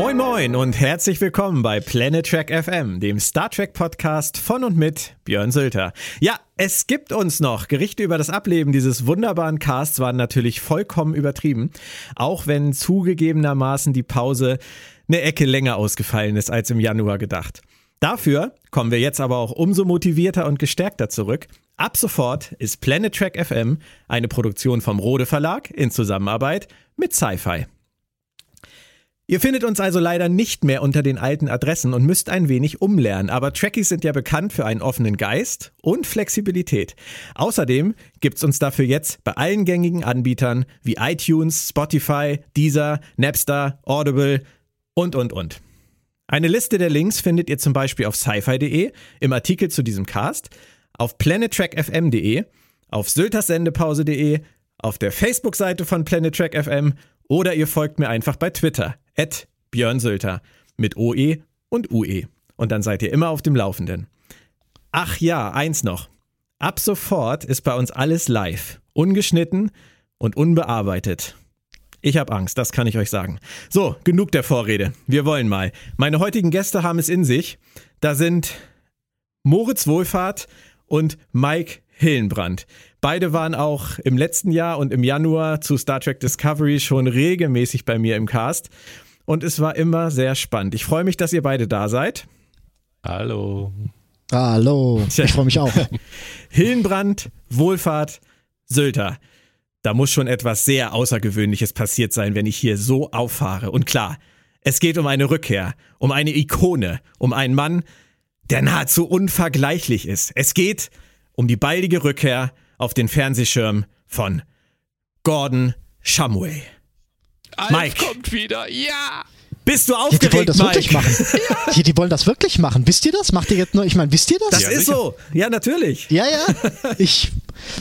Moin Moin und herzlich willkommen bei Planet Trek FM, dem Star Trek Podcast von und mit Björn Sülter. Ja, es gibt uns noch. Gerichte über das Ableben dieses wunderbaren Casts waren natürlich vollkommen übertrieben, auch wenn zugegebenermaßen die Pause eine Ecke länger ausgefallen ist als im Januar gedacht. Dafür kommen wir jetzt aber auch umso motivierter und gestärkter zurück. Ab sofort ist Planet Trek FM eine Produktion vom Rode Verlag in Zusammenarbeit mit Sci-Fi. Ihr findet uns also leider nicht mehr unter den alten Adressen und müsst ein wenig umlernen, aber Trekkies sind ja bekannt für einen offenen Geist und Flexibilität. Außerdem gibt's uns dafür jetzt bei allen gängigen Anbietern wie iTunes, Spotify, Deezer, Napster, Audible und und und. Eine Liste der Links findet ihr zum Beispiel auf sci-fi.de, im Artikel zu diesem Cast, auf planettrackfm.de, auf syltersendepause.de, auf der Facebook-Seite von Planet Track FM oder ihr folgt mir einfach bei Twitter, at Björn Sülter, mit OE und UE. Und dann seid ihr immer auf dem Laufenden. Ach ja, eins noch. Ab sofort ist bei uns alles live, ungeschnitten und unbearbeitet. Ich habe Angst, das kann ich euch sagen. So, genug der Vorrede. Wir wollen mal. Meine heutigen Gäste haben es in sich. Da sind Moritz Wohlfahrt und Mike Hillenbrand. Beide waren auch im letzten Jahr und im Januar zu Star Trek Discovery schon regelmäßig bei mir im Cast. Und es war immer sehr spannend. Ich freue mich, dass ihr beide da seid. Hallo. Hallo. Ich freue mich auch. Hillenbrand, Wohlfahrt, Sylter. Da muss schon etwas sehr Außergewöhnliches passiert sein, wenn ich hier so auffahre. Und klar, es geht um eine Rückkehr, um eine Ikone, um einen Mann, der nahezu unvergleichlich ist. Es geht um die baldige Rückkehr auf den Fernsehschirm von Gordon Shumway. Alf Mike kommt wieder, ja! Bist du aufgeregt, ja, die wollen das Mike? wirklich machen. ja. Die, die, wollen das wirklich machen. Wisst ihr das? Macht ihr jetzt nur, ich meine, wisst ihr das? Das ja, ist sicher. so. Ja, natürlich. Ja, ja. Ich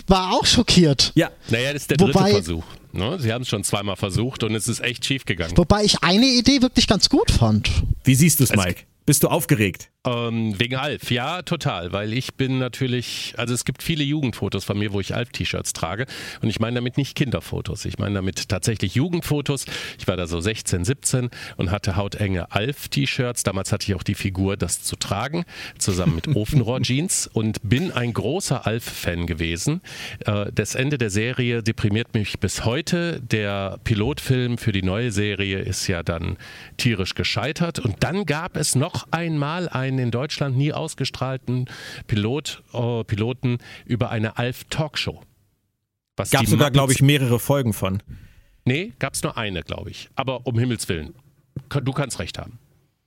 war auch schockiert. Ja. Naja, das ist der Wobei, dritte Versuch. Ne? Sie haben es schon zweimal versucht und es ist echt schief gegangen. Wobei ich eine Idee wirklich ganz gut fand. Wie siehst du es, Mike? Bist du aufgeregt? Ähm, wegen Alf, ja, total, weil ich bin natürlich, also es gibt viele Jugendfotos von mir, wo ich Alf-T-Shirts trage und ich meine damit nicht Kinderfotos, ich meine damit tatsächlich Jugendfotos. Ich war da so 16, 17 und hatte hautenge Alf-T-Shirts. Damals hatte ich auch die Figur, das zu tragen, zusammen mit Ofenrohr-Jeans und bin ein großer Alf-Fan gewesen. Äh, das Ende der Serie deprimiert mich bis heute. Der Pilotfilm für die neue Serie ist ja dann tierisch gescheitert und dann gab es noch einmal ein einen in Deutschland nie ausgestrahlten Pilot, äh, Piloten über eine Alf-Talkshow. Gab es sogar, glaube ich, mehrere Folgen von. Nee, gab es nur eine, glaube ich. Aber um Himmels Willen. Du kannst recht haben.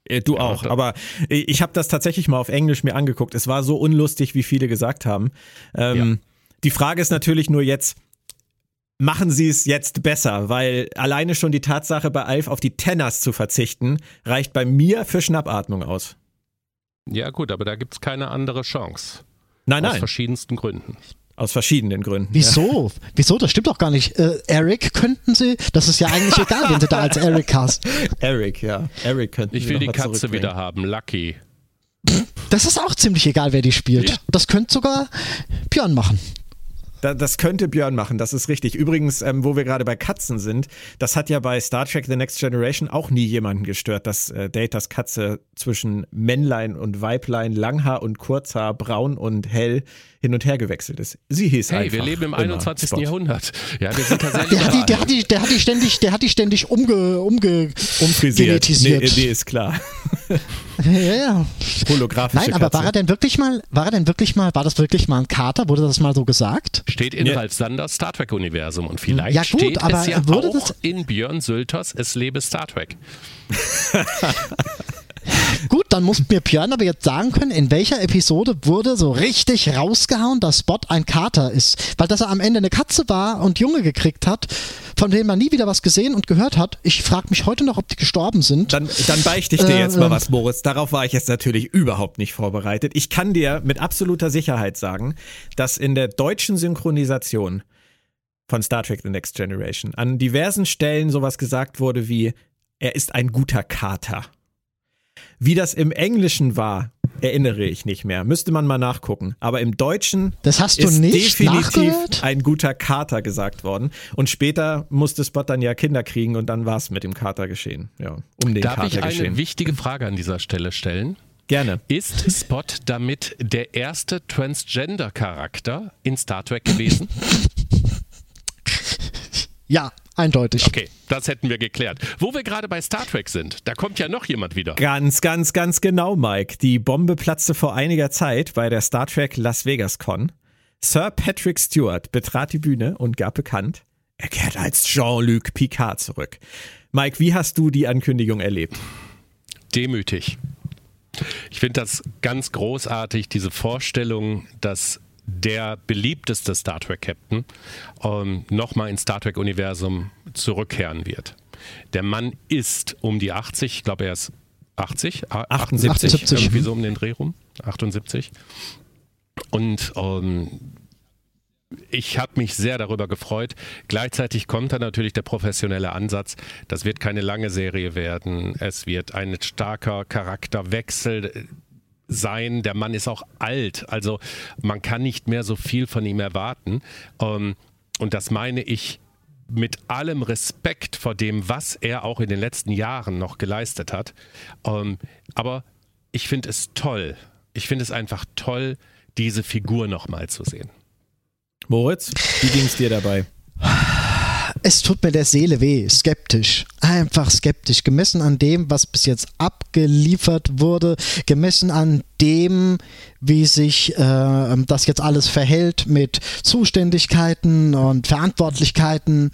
Äh, du auch, aber ich habe das tatsächlich mal auf Englisch mir angeguckt. Es war so unlustig, wie viele gesagt haben. Ähm, ja. Die Frage ist natürlich nur jetzt, machen sie es jetzt besser? Weil alleine schon die Tatsache, bei Alf auf die Tenners zu verzichten, reicht bei mir für Schnappatmung aus. Ja, gut, aber da gibt es keine andere Chance. Nein, nein. Aus verschiedensten Gründen. Aus verschiedenen Gründen. Wieso? Ja. Wieso? Das stimmt doch gar nicht. Äh, Eric könnten sie? Das ist ja eigentlich egal, wenn sie da als Eric cast. Eric, ja. Eric könnten Ich will die Katze wieder haben, Lucky. Das ist auch ziemlich egal, wer die spielt. Ja. Das könnte sogar Björn machen. Da, das könnte Björn machen, das ist richtig. Übrigens, ähm, wo wir gerade bei Katzen sind, das hat ja bei Star Trek The Next Generation auch nie jemanden gestört, dass äh, Datas Katze zwischen Männlein und Weiblein, Langhaar und Kurzhaar, braun und hell hin und her gewechselt ist. Sie hieß hey, einfach. wir leben im 21. Spot. Jahrhundert. Ja, wir sind tatsächlich. der, hat die, der, hat die, der hat die ständig, der hat die ständig umge, umge umfrisiert. Nee, nee, ist klar. ja, ja. Holographische Nein, aber Katze. war er denn wirklich mal, war er denn wirklich mal, war das wirklich mal ein Kater? Wurde das mal so gesagt? Steht in ja. Ralf Sanders Star Trek Universum und vielleicht ja, gut, steht aber es ja wurde auch das in Björn Sülters Es lebe Star Trek. Gut, dann muss mir Björn aber jetzt sagen können, in welcher Episode wurde so richtig rausgehauen, dass Spot ein Kater ist. Weil dass er am Ende eine Katze war und Junge gekriegt hat, von denen man nie wieder was gesehen und gehört hat. Ich frage mich heute noch, ob die gestorben sind. Dann, dann beichte ich dir äh, jetzt mal ähm, was, Moritz. Darauf war ich jetzt natürlich überhaupt nicht vorbereitet. Ich kann dir mit absoluter Sicherheit sagen, dass in der deutschen Synchronisation von Star Trek The Next Generation an diversen Stellen sowas gesagt wurde wie, er ist ein guter Kater. Wie das im Englischen war, erinnere ich nicht mehr. Müsste man mal nachgucken. Aber im Deutschen das hast du ist nicht definitiv nachgehört? ein guter Kater gesagt worden. Und später musste Spot dann ja Kinder kriegen und dann war es mit dem Kater geschehen. Ja, um den Darf Kater ich eine geschehen. wichtige Frage an dieser Stelle stellen? Gerne. Ist Spot damit der erste Transgender-Charakter in Star Trek gewesen? Ja, eindeutig. Okay, das hätten wir geklärt. Wo wir gerade bei Star Trek sind, da kommt ja noch jemand wieder. Ganz, ganz, ganz genau, Mike. Die Bombe platzte vor einiger Zeit bei der Star Trek Las Vegas Con. Sir Patrick Stewart betrat die Bühne und gab bekannt, er kehrt als Jean-Luc Picard zurück. Mike, wie hast du die Ankündigung erlebt? Demütig. Ich finde das ganz großartig, diese Vorstellung, dass der beliebteste Star Trek Captain ähm, nochmal ins Star Trek Universum zurückkehren wird. Der Mann ist um die 80, ich glaube er ist 80, 78. 78. irgendwie so um den Dreh rum, 78. Und ähm, ich habe mich sehr darüber gefreut. Gleichzeitig kommt dann natürlich der professionelle Ansatz. Das wird keine lange Serie werden. Es wird ein starker Charakterwechsel sein. Der Mann ist auch alt. Also man kann nicht mehr so viel von ihm erwarten. Ähm, und das meine ich mit allem Respekt vor dem, was er auch in den letzten Jahren noch geleistet hat. Ähm, aber ich finde es toll. Ich finde es einfach toll, diese Figur nochmal zu sehen. Moritz, wie ging es dir dabei? Es tut mir der Seele weh, skeptisch, einfach skeptisch, gemessen an dem, was bis jetzt abgeliefert wurde, gemessen an dem, wie sich äh, das jetzt alles verhält mit Zuständigkeiten und Verantwortlichkeiten.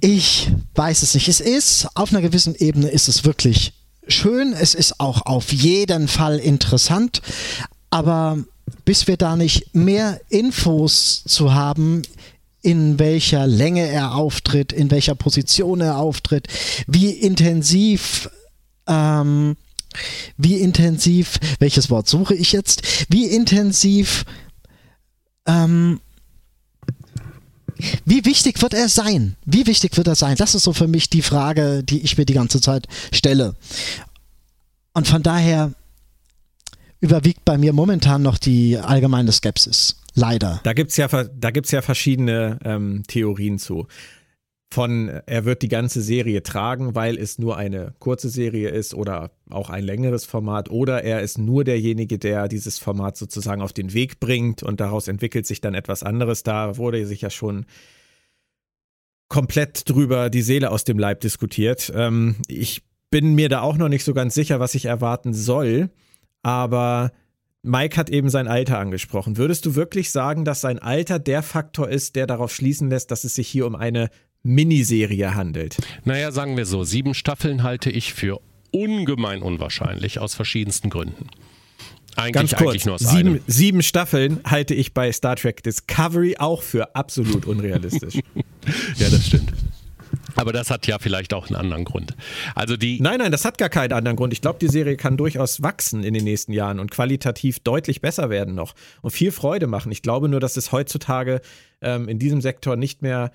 Ich weiß es nicht. Es ist, auf einer gewissen Ebene ist es wirklich schön, es ist auch auf jeden Fall interessant, aber bis wir da nicht mehr Infos zu haben, in welcher Länge er auftritt, in welcher Position er auftritt, wie intensiv, ähm, wie intensiv, welches Wort suche ich jetzt, wie intensiv, ähm, wie wichtig wird er sein? Wie wichtig wird er sein? Das ist so für mich die Frage, die ich mir die ganze Zeit stelle. Und von daher überwiegt bei mir momentan noch die allgemeine Skepsis. Leider. Da gibt es ja, da gibt's ja verschiedene ähm, Theorien zu. Von er wird die ganze Serie tragen, weil es nur eine kurze Serie ist oder auch ein längeres Format, oder er ist nur derjenige, der dieses Format sozusagen auf den Weg bringt und daraus entwickelt sich dann etwas anderes. Da wurde sich ja schon komplett drüber die Seele aus dem Leib diskutiert. Ähm, ich bin mir da auch noch nicht so ganz sicher, was ich erwarten soll, aber Mike hat eben sein Alter angesprochen. Würdest du wirklich sagen, dass sein Alter der Faktor ist, der darauf schließen lässt, dass es sich hier um eine Miniserie handelt? Naja, sagen wir so, sieben Staffeln halte ich für ungemein unwahrscheinlich aus verschiedensten Gründen. Eigentlich, Ganz kurz, eigentlich sieben, sieben Staffeln halte ich bei Star Trek Discovery auch für absolut unrealistisch. Ja, das stimmt. Aber das hat ja vielleicht auch einen anderen Grund. Also die. Nein, nein, das hat gar keinen anderen Grund. Ich glaube, die Serie kann durchaus wachsen in den nächsten Jahren und qualitativ deutlich besser werden noch und viel Freude machen. Ich glaube nur, dass es heutzutage ähm, in diesem Sektor nicht mehr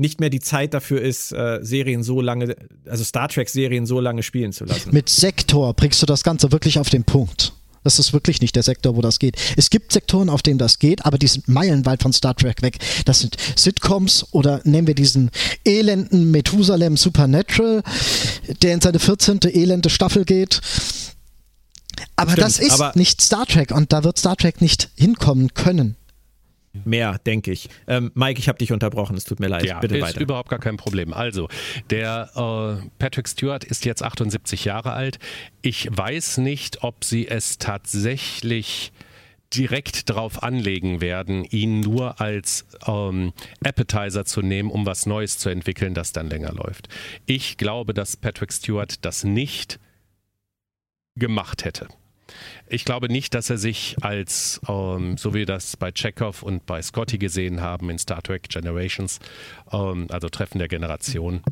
nicht mehr die Zeit dafür ist, äh, Serien so lange, also Star Trek-Serien so lange spielen zu lassen. Mit Sektor bringst du das Ganze wirklich auf den Punkt. Das ist wirklich nicht der Sektor, wo das geht. Es gibt Sektoren, auf denen das geht, aber die sind meilenweit von Star Trek weg. Das sind Sitcoms oder nehmen wir diesen elenden Methusalem Supernatural, der in seine 14. elende Staffel geht. Aber Stimmt, das ist aber- nicht Star Trek und da wird Star Trek nicht hinkommen können. Mehr, denke ich. Ähm, Mike, ich habe dich unterbrochen, es tut mir leid. Ja, Bitte ist weiter. überhaupt gar kein Problem. Also, der äh, Patrick Stewart ist jetzt 78 Jahre alt. Ich weiß nicht, ob sie es tatsächlich direkt drauf anlegen werden, ihn nur als ähm, Appetizer zu nehmen, um was Neues zu entwickeln, das dann länger läuft. Ich glaube, dass Patrick Stewart das nicht gemacht hätte. Ich glaube nicht, dass er sich als, ähm, so wie wir das bei Chekhov und bei Scotty gesehen haben in Star Trek Generations, ähm, also Treffen der Generation,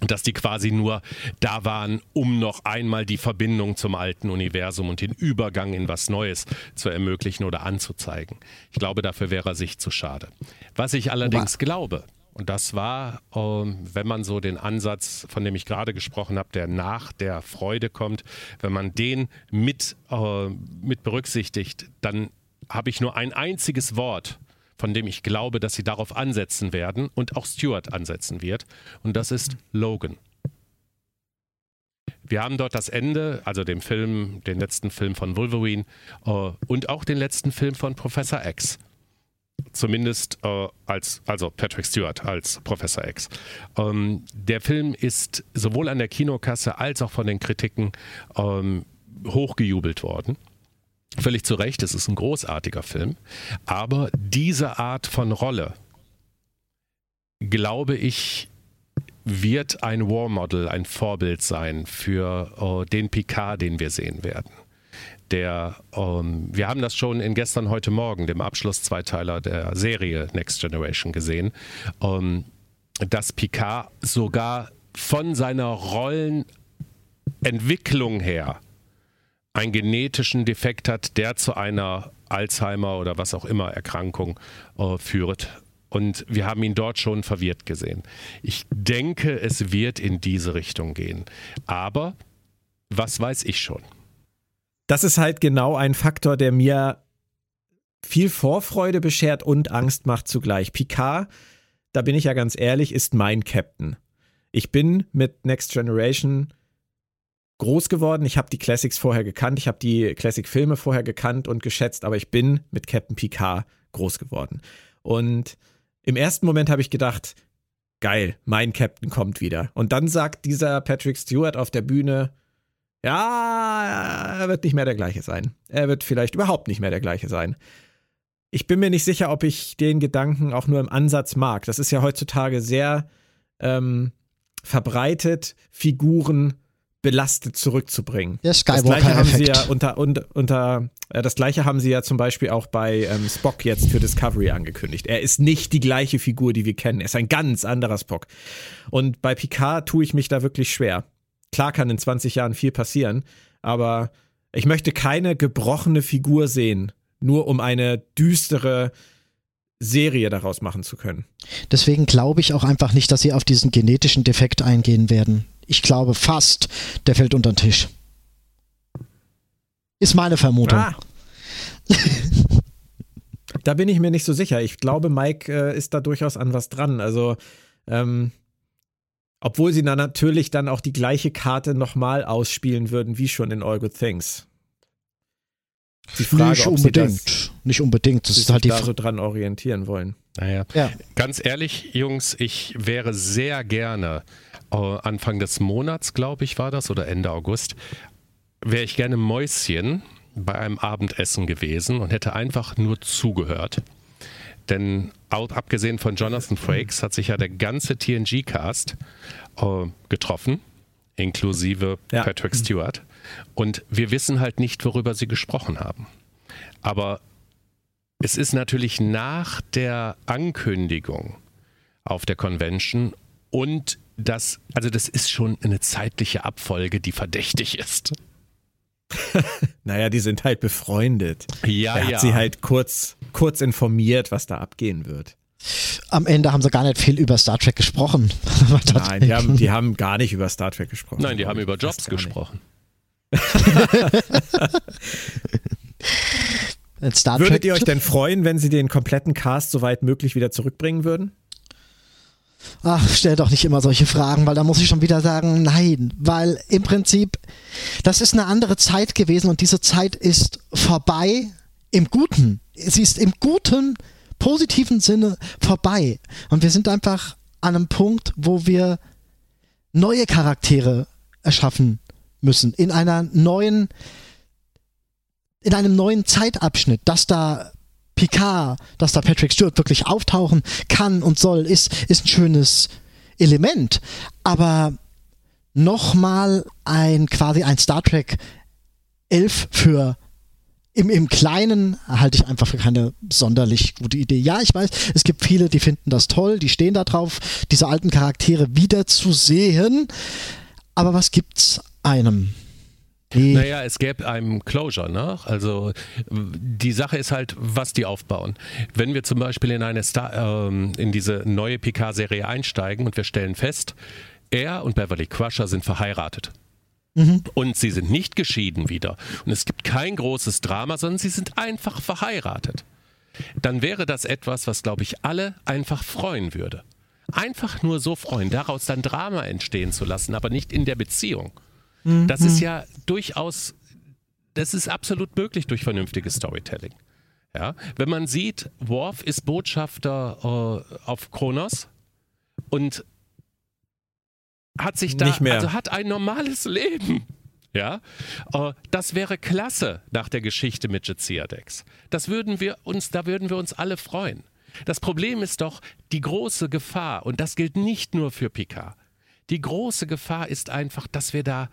dass die quasi nur da waren, um noch einmal die Verbindung zum alten Universum und den Übergang in was Neues zu ermöglichen oder anzuzeigen. Ich glaube, dafür wäre er sich zu schade. Was ich allerdings glaube, Und das war, ähm, wenn man so den Ansatz, von dem ich gerade gesprochen habe, der nach der Freude kommt, wenn man den mit, äh, mit berücksichtigt, dann habe ich nur ein einziges Wort, von dem ich glaube, dass sie darauf ansetzen werden und auch Stuart ansetzen wird. Und das ist Logan. Wir haben dort das Ende, also den Film, den letzten Film von Wolverine äh, und auch den letzten Film von Professor X. Zumindest äh, als, also Patrick Stewart als Professor X. Ähm, der Film ist sowohl an der Kinokasse als auch von den Kritiken ähm, hochgejubelt worden. Völlig zu Recht, es ist ein großartiger Film. Aber diese Art von Rolle, glaube ich, wird ein War Model, ein Vorbild sein für äh, den Picard, den wir sehen werden der, ähm, wir haben das schon in gestern, heute Morgen, dem Abschluss-Zweiteiler der Serie Next Generation gesehen, ähm, dass Picard sogar von seiner Rollenentwicklung her einen genetischen Defekt hat, der zu einer Alzheimer oder was auch immer Erkrankung äh, führt. Und wir haben ihn dort schon verwirrt gesehen. Ich denke, es wird in diese Richtung gehen. Aber was weiß ich schon? Das ist halt genau ein Faktor, der mir viel Vorfreude beschert und Angst macht zugleich. Picard, da bin ich ja ganz ehrlich, ist mein Captain. Ich bin mit Next Generation groß geworden. Ich habe die Classics vorher gekannt, ich habe die Classic-Filme vorher gekannt und geschätzt, aber ich bin mit Captain Picard groß geworden. Und im ersten Moment habe ich gedacht, geil, mein Captain kommt wieder. Und dann sagt dieser Patrick Stewart auf der Bühne, ja, er wird nicht mehr der gleiche sein. Er wird vielleicht überhaupt nicht mehr der gleiche sein. Ich bin mir nicht sicher, ob ich den Gedanken auch nur im Ansatz mag. Das ist ja heutzutage sehr ähm, verbreitet, Figuren belastet zurückzubringen. Der das gleiche haben sie ja unter, unter, unter äh, das gleiche haben sie ja zum Beispiel auch bei ähm, Spock jetzt für Discovery angekündigt. Er ist nicht die gleiche Figur, die wir kennen. Er ist ein ganz anderer Spock. Und bei Picard tue ich mich da wirklich schwer. Klar kann in 20 Jahren viel passieren, aber ich möchte keine gebrochene Figur sehen, nur um eine düstere Serie daraus machen zu können. Deswegen glaube ich auch einfach nicht, dass sie auf diesen genetischen Defekt eingehen werden. Ich glaube fast, der fällt unter den Tisch. Ist meine Vermutung. Ah. da bin ich mir nicht so sicher. Ich glaube, Mike äh, ist da durchaus an was dran. Also, ähm, obwohl sie dann natürlich dann auch die gleiche Karte nochmal ausspielen würden, wie schon in All Good Things. Die Frage, nicht unbedingt. Das, nicht unbedingt. Das ist halt die da so dran orientieren wollen. Naja. Ja. Ganz ehrlich, Jungs, ich wäre sehr gerne äh, Anfang des Monats, glaube ich, war das, oder Ende August, wäre ich gerne Mäuschen bei einem Abendessen gewesen und hätte einfach nur zugehört. Denn abgesehen von Jonathan Frakes hat sich ja der ganze TNG-Cast äh, getroffen, inklusive ja. Patrick Stewart. Und wir wissen halt nicht, worüber sie gesprochen haben. Aber es ist natürlich nach der Ankündigung auf der Convention und das, also das ist schon eine zeitliche Abfolge, die verdächtig ist. naja, die sind halt befreundet. Ja, er hat ja. sie halt kurz, kurz informiert, was da abgehen wird. Am Ende haben sie gar nicht viel über Star Trek gesprochen. Nein, die haben, die haben, gar nicht über Star Trek gesprochen. Nein, die haben über Jobs gesprochen. Würdet ihr euch denn freuen, wenn sie den kompletten Cast soweit möglich wieder zurückbringen würden? Ach, stell doch nicht immer solche Fragen, weil da muss ich schon wieder sagen, nein, weil im Prinzip, das ist eine andere Zeit gewesen und diese Zeit ist vorbei im Guten. Sie ist im guten, positiven Sinne vorbei. Und wir sind einfach an einem Punkt, wo wir neue Charaktere erschaffen müssen, in einer neuen, in einem neuen Zeitabschnitt, dass da Picard, dass da Patrick Stewart wirklich auftauchen kann und soll, ist, ist ein schönes Element. Aber nochmal ein quasi ein Star Trek 11 für im, im Kleinen halte ich einfach für keine sonderlich gute Idee. Ja, ich weiß, es gibt viele, die finden das toll, die stehen da drauf, diese alten Charaktere wieder zu sehen. Aber was gibt's einem? Nee. Naja, es gäbe einem Closure, ne? Also die Sache ist halt, was die aufbauen. Wenn wir zum Beispiel in eine Star, ähm, in diese neue PK-Serie einsteigen und wir stellen fest, er und Beverly Crusher sind verheiratet. Mhm. Und sie sind nicht geschieden wieder. Und es gibt kein großes Drama, sondern sie sind einfach verheiratet. Dann wäre das etwas, was, glaube ich, alle einfach freuen würde. Einfach nur so freuen, daraus dann Drama entstehen zu lassen, aber nicht in der Beziehung. Mhm. Das ist ja durchaus, das ist absolut möglich durch vernünftiges Storytelling. Ja, wenn man sieht, Worf ist Botschafter äh, auf Kronos und hat sich da, Nicht mehr. also hat ein normales Leben. Ja, äh, das wäre klasse nach der Geschichte mit Jetziadex. Das würden wir uns, da würden wir uns alle freuen. Das Problem ist doch die große Gefahr, und das gilt nicht nur für Picard. Die große Gefahr ist einfach, dass wir da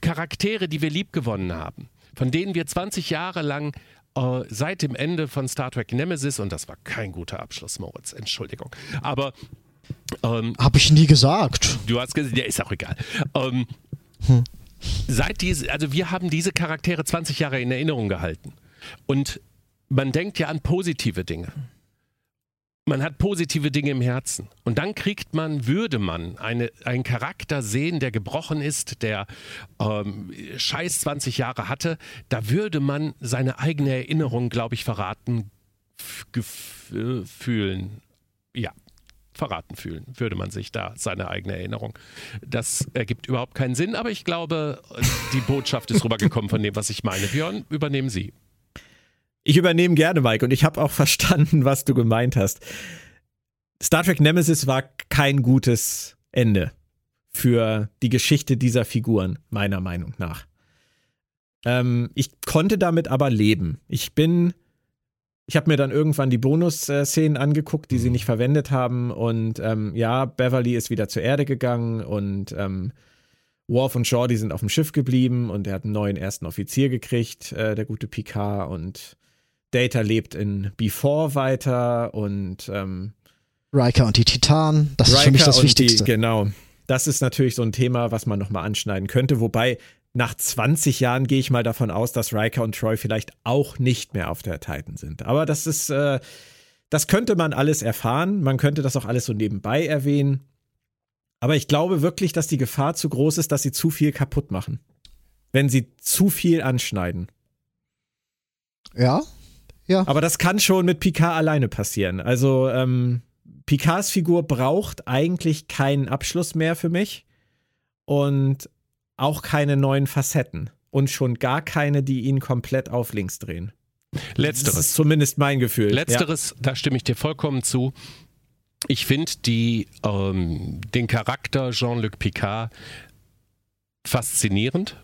Charaktere, die wir liebgewonnen haben, von denen wir 20 Jahre lang äh, seit dem Ende von Star Trek Nemesis, und das war kein guter Abschluss, Moritz, Entschuldigung, aber. Ähm, Habe ich nie gesagt. Du hast gesagt, ja, ist auch egal. Ähm, hm. Seit diese, also wir haben diese Charaktere 20 Jahre in Erinnerung gehalten. Und man denkt ja an positive Dinge man hat positive Dinge im Herzen. Und dann kriegt man, würde man eine, einen Charakter sehen, der gebrochen ist, der ähm, scheiß 20 Jahre hatte, da würde man seine eigene Erinnerung, glaube ich, verraten fühlen. Ja, verraten fühlen, würde man sich da seine eigene Erinnerung. Das ergibt überhaupt keinen Sinn, aber ich glaube, die Botschaft ist rübergekommen von dem, was ich meine. Björn, übernehmen Sie. Ich übernehme gerne, Mike, und ich habe auch verstanden, was du gemeint hast. Star Trek Nemesis war kein gutes Ende für die Geschichte dieser Figuren, meiner Meinung nach. Ähm, ich konnte damit aber leben. Ich bin, ich habe mir dann irgendwann die Bonus-Szenen angeguckt, die sie nicht verwendet haben. Und ähm, ja, Beverly ist wieder zur Erde gegangen und ähm, Worf und Shaw, die sind auf dem Schiff geblieben und er hat einen neuen ersten Offizier gekriegt, äh, der gute Picard. Und Data lebt in Before weiter und ähm, Riker und die Titanen, das Riker ist für mich das Wichtigste. Die, genau. Das ist natürlich so ein Thema, was man nochmal anschneiden könnte. Wobei, nach 20 Jahren gehe ich mal davon aus, dass Riker und Troy vielleicht auch nicht mehr auf der Titan sind. Aber das ist, äh, das könnte man alles erfahren. Man könnte das auch alles so nebenbei erwähnen. Aber ich glaube wirklich, dass die Gefahr zu groß ist, dass sie zu viel kaputt machen. Wenn sie zu viel anschneiden. Ja, ja. Aber das kann schon mit Picard alleine passieren. Also, ähm, Picards Figur braucht eigentlich keinen Abschluss mehr für mich und auch keine neuen Facetten und schon gar keine, die ihn komplett auf links drehen. Letzteres. Das ist zumindest mein Gefühl. Letzteres, ja. da stimme ich dir vollkommen zu. Ich finde ähm, den Charakter Jean-Luc Picard faszinierend.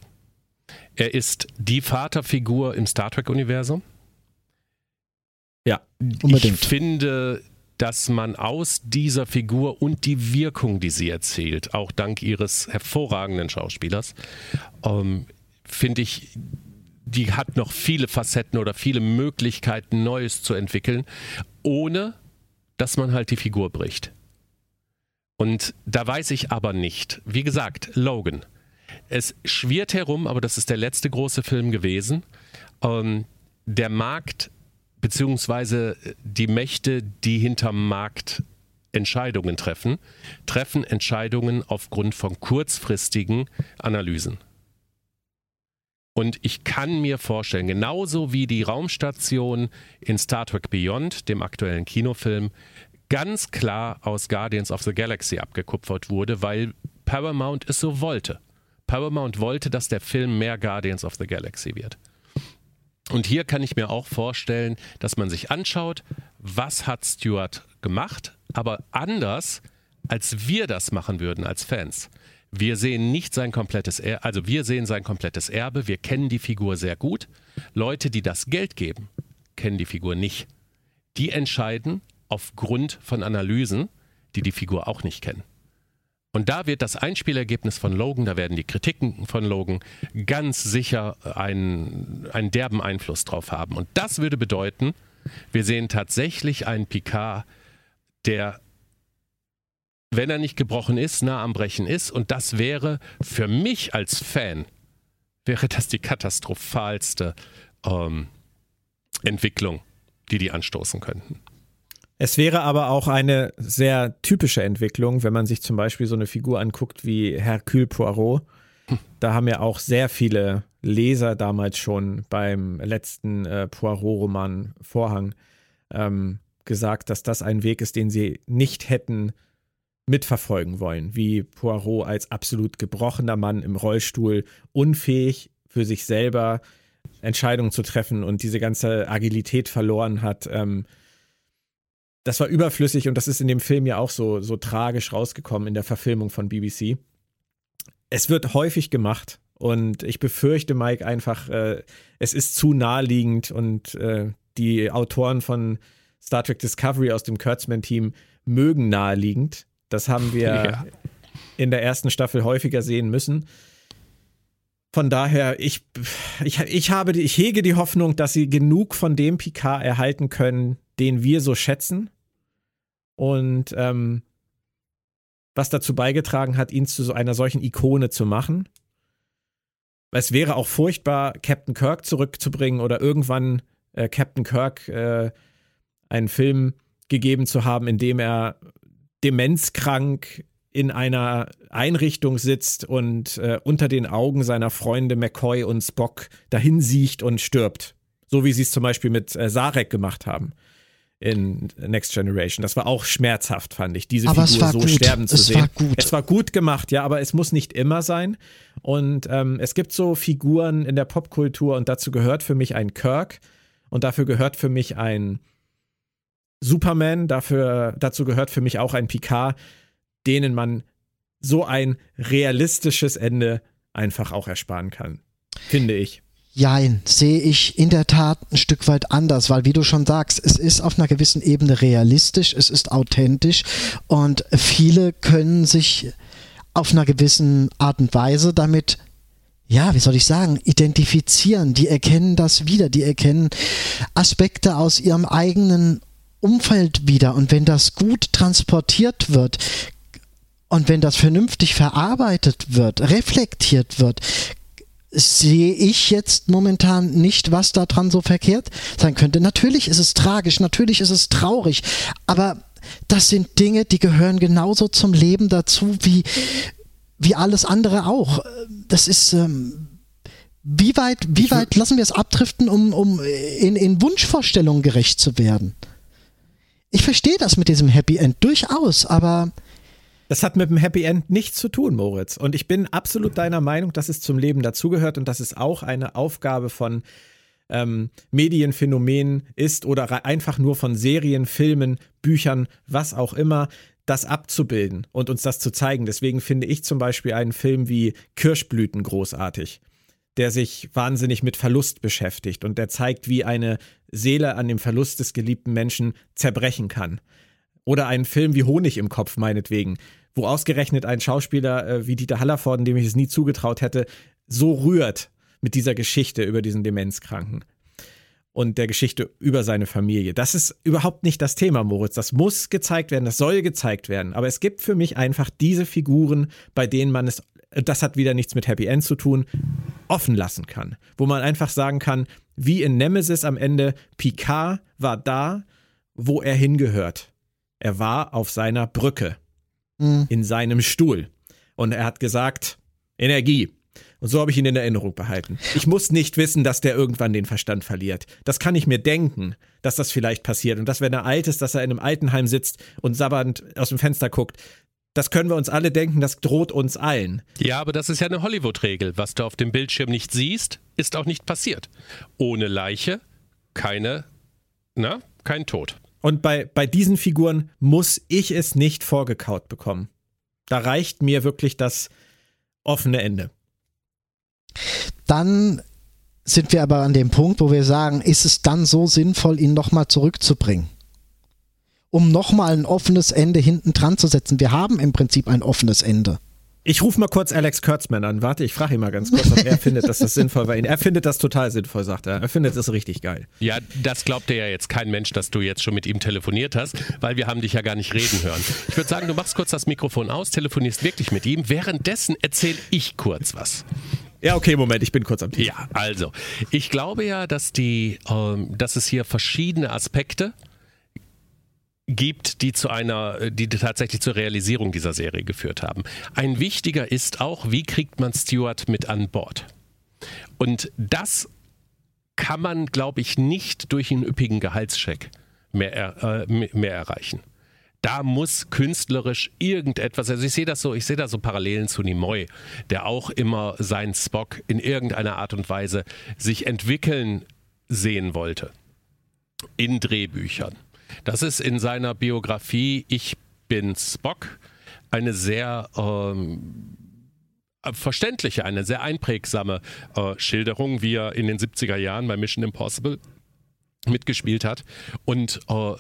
Er ist die Vaterfigur im Star Trek-Universum. Ja, unbedingt. Ich finde, dass man aus dieser Figur und die Wirkung, die sie erzählt, auch dank ihres hervorragenden Schauspielers, ähm, finde ich, die hat noch viele Facetten oder viele Möglichkeiten, Neues zu entwickeln, ohne dass man halt die Figur bricht. Und da weiß ich aber nicht. Wie gesagt, Logan. Es schwirrt herum, aber das ist der letzte große Film gewesen. Ähm, der Markt beziehungsweise die Mächte, die hinterm Markt Entscheidungen treffen, treffen Entscheidungen aufgrund von kurzfristigen Analysen. Und ich kann mir vorstellen, genauso wie die Raumstation in Star Trek Beyond, dem aktuellen Kinofilm, ganz klar aus Guardians of the Galaxy abgekupfert wurde, weil Paramount es so wollte. Paramount wollte, dass der Film mehr Guardians of the Galaxy wird. Und hier kann ich mir auch vorstellen, dass man sich anschaut, was hat Stuart gemacht, aber anders, als wir das machen würden als Fans. Wir sehen nicht sein komplettes Erbe, also wir sehen sein komplettes Erbe, wir kennen die Figur sehr gut. Leute, die das Geld geben, kennen die Figur nicht. Die entscheiden aufgrund von Analysen, die die Figur auch nicht kennen. Und da wird das Einspielergebnis von Logan, da werden die Kritiken von Logan ganz sicher einen, einen derben Einfluss drauf haben. Und das würde bedeuten, wir sehen tatsächlich einen Picard, der wenn er nicht gebrochen ist, nah am Brechen ist. Und das wäre für mich als Fan, wäre das die katastrophalste ähm, Entwicklung, die die anstoßen könnten. Es wäre aber auch eine sehr typische Entwicklung, wenn man sich zum Beispiel so eine Figur anguckt wie Hercule Poirot. Da haben ja auch sehr viele Leser damals schon beim letzten äh, Poirot-Roman Vorhang ähm, gesagt, dass das ein Weg ist, den sie nicht hätten mitverfolgen wollen, wie Poirot als absolut gebrochener Mann im Rollstuhl, unfähig für sich selber Entscheidungen zu treffen und diese ganze Agilität verloren hat. Ähm, das war überflüssig und das ist in dem Film ja auch so, so tragisch rausgekommen in der Verfilmung von BBC. Es wird häufig gemacht und ich befürchte, Mike, einfach, äh, es ist zu naheliegend und äh, die Autoren von Star Trek Discovery aus dem Kurtzman-Team mögen naheliegend. Das haben wir ja. in der ersten Staffel häufiger sehen müssen. Von daher, ich, ich, ich, habe, ich hege die Hoffnung, dass sie genug von dem Picard erhalten können, den wir so schätzen. Und ähm, was dazu beigetragen hat, ihn zu so einer solchen Ikone zu machen. Es wäre auch furchtbar, Captain Kirk zurückzubringen oder irgendwann äh, Captain Kirk äh, einen Film gegeben zu haben, in dem er demenzkrank in einer Einrichtung sitzt und äh, unter den Augen seiner Freunde McCoy und Spock dahin siecht und stirbt. So wie sie es zum Beispiel mit äh, Sarek gemacht haben in Next Generation. Das war auch schmerzhaft, fand ich, diese aber Figur so gut. sterben zu es sehen. War gut. Es war gut gemacht, ja, aber es muss nicht immer sein. Und ähm, es gibt so Figuren in der Popkultur und dazu gehört für mich ein Kirk und dafür gehört für mich ein Superman, dafür, dazu gehört für mich auch ein Picard, denen man so ein realistisches Ende einfach auch ersparen kann. Finde ich. Jein, sehe ich in der Tat ein Stück weit anders, weil wie du schon sagst, es ist auf einer gewissen Ebene realistisch, es ist authentisch und viele können sich auf einer gewissen Art und Weise damit ja, wie soll ich sagen, identifizieren. Die erkennen das wieder, die erkennen Aspekte aus ihrem eigenen Umfeld wieder. Und wenn das gut transportiert wird und wenn das vernünftig verarbeitet wird, reflektiert wird, sehe ich jetzt momentan nicht, was daran so verkehrt sein könnte. Natürlich ist es tragisch, natürlich ist es traurig, aber das sind Dinge, die gehören genauso zum Leben dazu wie, wie alles andere auch. Das ist, ähm, wie weit, wie weit lassen wir es abdriften, um, um in, in Wunschvorstellungen gerecht zu werden? ich verstehe das mit diesem Happy End durchaus, aber. Das hat mit dem Happy End nichts zu tun, Moritz. Und ich bin absolut deiner Meinung, dass es zum Leben dazugehört und dass es auch eine Aufgabe von ähm, Medienphänomenen ist oder einfach nur von Serien, Filmen, Büchern, was auch immer, das abzubilden und uns das zu zeigen. Deswegen finde ich zum Beispiel einen Film wie Kirschblüten großartig der sich wahnsinnig mit Verlust beschäftigt und der zeigt, wie eine Seele an dem Verlust des geliebten Menschen zerbrechen kann. Oder einen Film wie Honig im Kopf, meinetwegen, wo ausgerechnet ein Schauspieler äh, wie Dieter Hallervorden, dem ich es nie zugetraut hätte, so rührt mit dieser Geschichte über diesen Demenzkranken und der Geschichte über seine Familie. Das ist überhaupt nicht das Thema, Moritz. Das muss gezeigt werden, das soll gezeigt werden. Aber es gibt für mich einfach diese Figuren, bei denen man es das hat wieder nichts mit Happy End zu tun, offen lassen kann. Wo man einfach sagen kann, wie in Nemesis am Ende, Picard war da, wo er hingehört. Er war auf seiner Brücke, mhm. in seinem Stuhl. Und er hat gesagt, Energie. Und so habe ich ihn in Erinnerung behalten. Ich muss nicht wissen, dass der irgendwann den Verstand verliert. Das kann ich mir denken, dass das vielleicht passiert. Und dass, wenn er alt ist, dass er in einem Altenheim sitzt und sabbernd aus dem Fenster guckt, das können wir uns alle denken, das droht uns allen. Ja, aber das ist ja eine Hollywood-Regel. Was du auf dem Bildschirm nicht siehst, ist auch nicht passiert. Ohne Leiche keine, na, kein Tod. Und bei, bei diesen Figuren muss ich es nicht vorgekaut bekommen. Da reicht mir wirklich das offene Ende. Dann sind wir aber an dem Punkt, wo wir sagen, ist es dann so sinnvoll, ihn nochmal zurückzubringen? um nochmal ein offenes Ende hinten dran zu setzen. Wir haben im Prinzip ein offenes Ende. Ich rufe mal kurz Alex Kurtzman an. Warte, ich frage ihn mal ganz kurz, ob er findet, dass das sinnvoll war. Er findet das total sinnvoll, sagt er. Er findet das richtig geil. Ja, das glaubt ja jetzt kein Mensch, dass du jetzt schon mit ihm telefoniert hast, weil wir haben dich ja gar nicht reden hören. Ich würde sagen, du machst kurz das Mikrofon aus, telefonierst wirklich mit ihm. Währenddessen erzähle ich kurz was. Ja, okay, Moment, ich bin kurz am Tisch. Ja, also, ich glaube ja, dass die, ähm, dass es hier verschiedene Aspekte gibt, die zu einer, die tatsächlich zur Realisierung dieser Serie geführt haben. Ein wichtiger ist auch, wie kriegt man Stewart mit an Bord? Und das kann man, glaube ich, nicht durch einen üppigen Gehaltscheck mehr, äh, mehr erreichen. Da muss künstlerisch irgendetwas, also ich sehe das so, ich sehe da so Parallelen zu Nimoy, der auch immer seinen Spock in irgendeiner Art und Weise sich entwickeln sehen wollte. In Drehbüchern das ist in seiner Biografie Ich bin Spock eine sehr ähm, verständliche, eine sehr einprägsame äh, Schilderung, wie er in den 70er Jahren bei Mission Impossible mitgespielt hat und äh,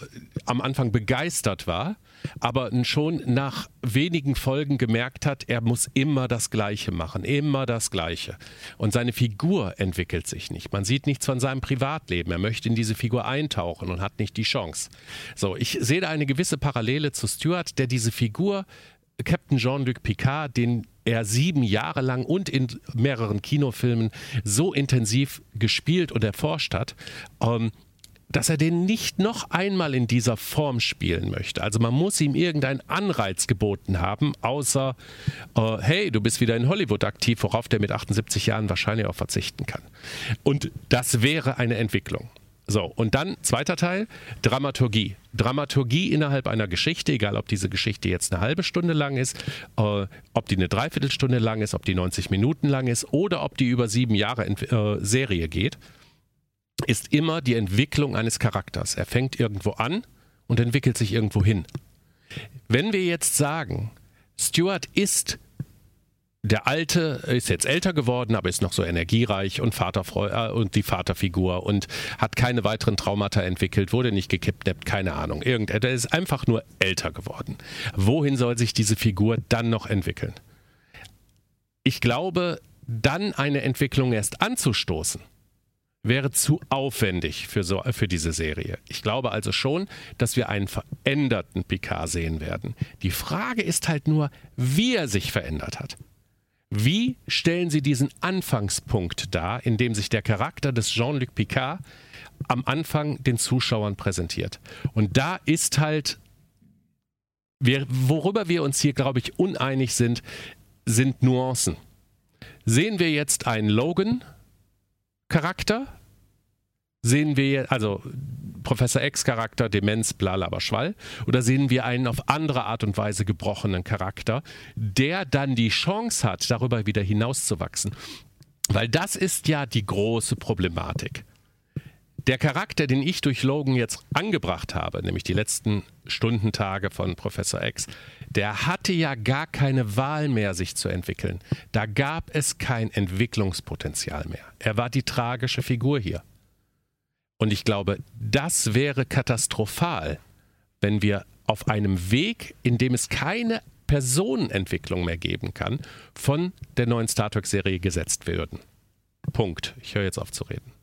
am Anfang begeistert war, aber schon nach wenigen Folgen gemerkt hat, er muss immer das Gleiche machen, immer das Gleiche. Und seine Figur entwickelt sich nicht. Man sieht nichts von seinem Privatleben. Er möchte in diese Figur eintauchen und hat nicht die Chance. So, ich sehe da eine gewisse Parallele zu Stuart, der diese Figur Captain Jean-Luc Picard, den er sieben Jahre lang und in mehreren Kinofilmen so intensiv gespielt und erforscht hat, ähm, dass er den nicht noch einmal in dieser Form spielen möchte. Also man muss ihm irgendeinen Anreiz geboten haben, außer, äh, hey, du bist wieder in Hollywood aktiv, worauf der mit 78 Jahren wahrscheinlich auch verzichten kann. Und das wäre eine Entwicklung. So, und dann zweiter Teil, Dramaturgie. Dramaturgie innerhalb einer Geschichte, egal ob diese Geschichte jetzt eine halbe Stunde lang ist, äh, ob die eine Dreiviertelstunde lang ist, ob die 90 Minuten lang ist oder ob die über sieben Jahre äh, Serie geht ist immer die Entwicklung eines Charakters. Er fängt irgendwo an und entwickelt sich irgendwo hin. Wenn wir jetzt sagen, Stuart ist der Alte, ist jetzt älter geworden, aber ist noch so energiereich und Vaterfreu äh, und die Vaterfigur und hat keine weiteren Traumata entwickelt, wurde nicht gekidnappt, keine Ahnung. Irgendetwas ist einfach nur älter geworden. Wohin soll sich diese Figur dann noch entwickeln? Ich glaube, dann eine Entwicklung erst anzustoßen, wäre zu aufwendig für, so, für diese Serie. Ich glaube also schon, dass wir einen veränderten Picard sehen werden. Die Frage ist halt nur, wie er sich verändert hat. Wie stellen Sie diesen Anfangspunkt dar, in dem sich der Charakter des Jean-Luc Picard am Anfang den Zuschauern präsentiert? Und da ist halt, worüber wir uns hier, glaube ich, uneinig sind, sind Nuancen. Sehen wir jetzt einen Logan, Charakter sehen wir, also Professor X Charakter, Demenz, bla Schwall, oder sehen wir einen auf andere Art und Weise gebrochenen Charakter, der dann die Chance hat, darüber wieder hinauszuwachsen. Weil das ist ja die große Problematik. Der Charakter, den ich durch Logan jetzt angebracht habe, nämlich die letzten Stundentage von Professor X, der hatte ja gar keine Wahl mehr, sich zu entwickeln. Da gab es kein Entwicklungspotenzial mehr. Er war die tragische Figur hier. Und ich glaube, das wäre katastrophal, wenn wir auf einem Weg, in dem es keine Personenentwicklung mehr geben kann, von der neuen Star Trek-Serie gesetzt würden. Punkt. Ich höre jetzt auf zu reden.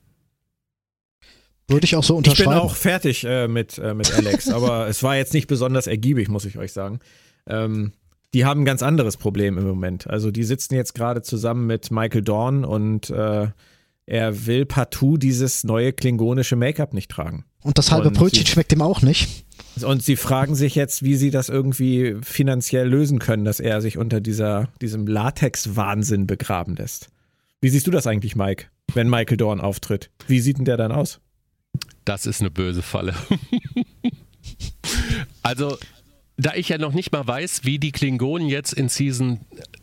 Würde ich auch so unterschreiben. Ich bin auch fertig äh, mit, äh, mit Alex, aber es war jetzt nicht besonders ergiebig, muss ich euch sagen. Ähm, die haben ein ganz anderes Problem im Moment. Also die sitzen jetzt gerade zusammen mit Michael Dorn und äh, er will partout dieses neue klingonische Make-up nicht tragen. Und das halbe und Brötchen sie, schmeckt ihm auch nicht. Und sie fragen sich jetzt, wie sie das irgendwie finanziell lösen können, dass er sich unter dieser, diesem Latex-Wahnsinn begraben lässt. Wie siehst du das eigentlich, Mike, wenn Michael Dorn auftritt? Wie sieht denn der dann aus? Das ist eine böse Falle. also, da ich ja noch nicht mal weiß, wie die Klingonen jetzt in Season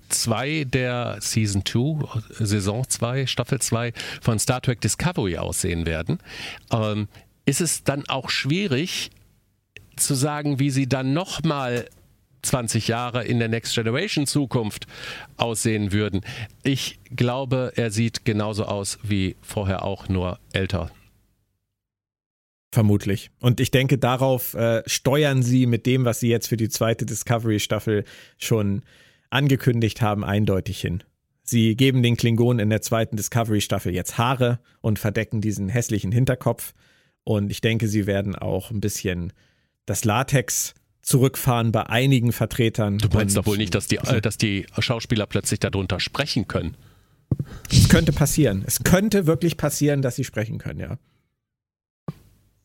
2 der Season 2, Saison 2, Staffel 2 von Star Trek Discovery aussehen werden, ähm, ist es dann auch schwierig zu sagen, wie sie dann nochmal 20 Jahre in der Next Generation Zukunft aussehen würden. Ich glaube, er sieht genauso aus wie vorher auch, nur älter. Vermutlich. Und ich denke, darauf äh, steuern sie mit dem, was sie jetzt für die zweite Discovery-Staffel schon angekündigt haben, eindeutig hin. Sie geben den Klingonen in der zweiten Discovery-Staffel jetzt Haare und verdecken diesen hässlichen Hinterkopf. Und ich denke, sie werden auch ein bisschen das Latex zurückfahren bei einigen Vertretern. Du meinst doch wohl nicht, dass die, äh, dass die Schauspieler plötzlich darunter sprechen können? Es könnte passieren. Es könnte wirklich passieren, dass sie sprechen können, ja.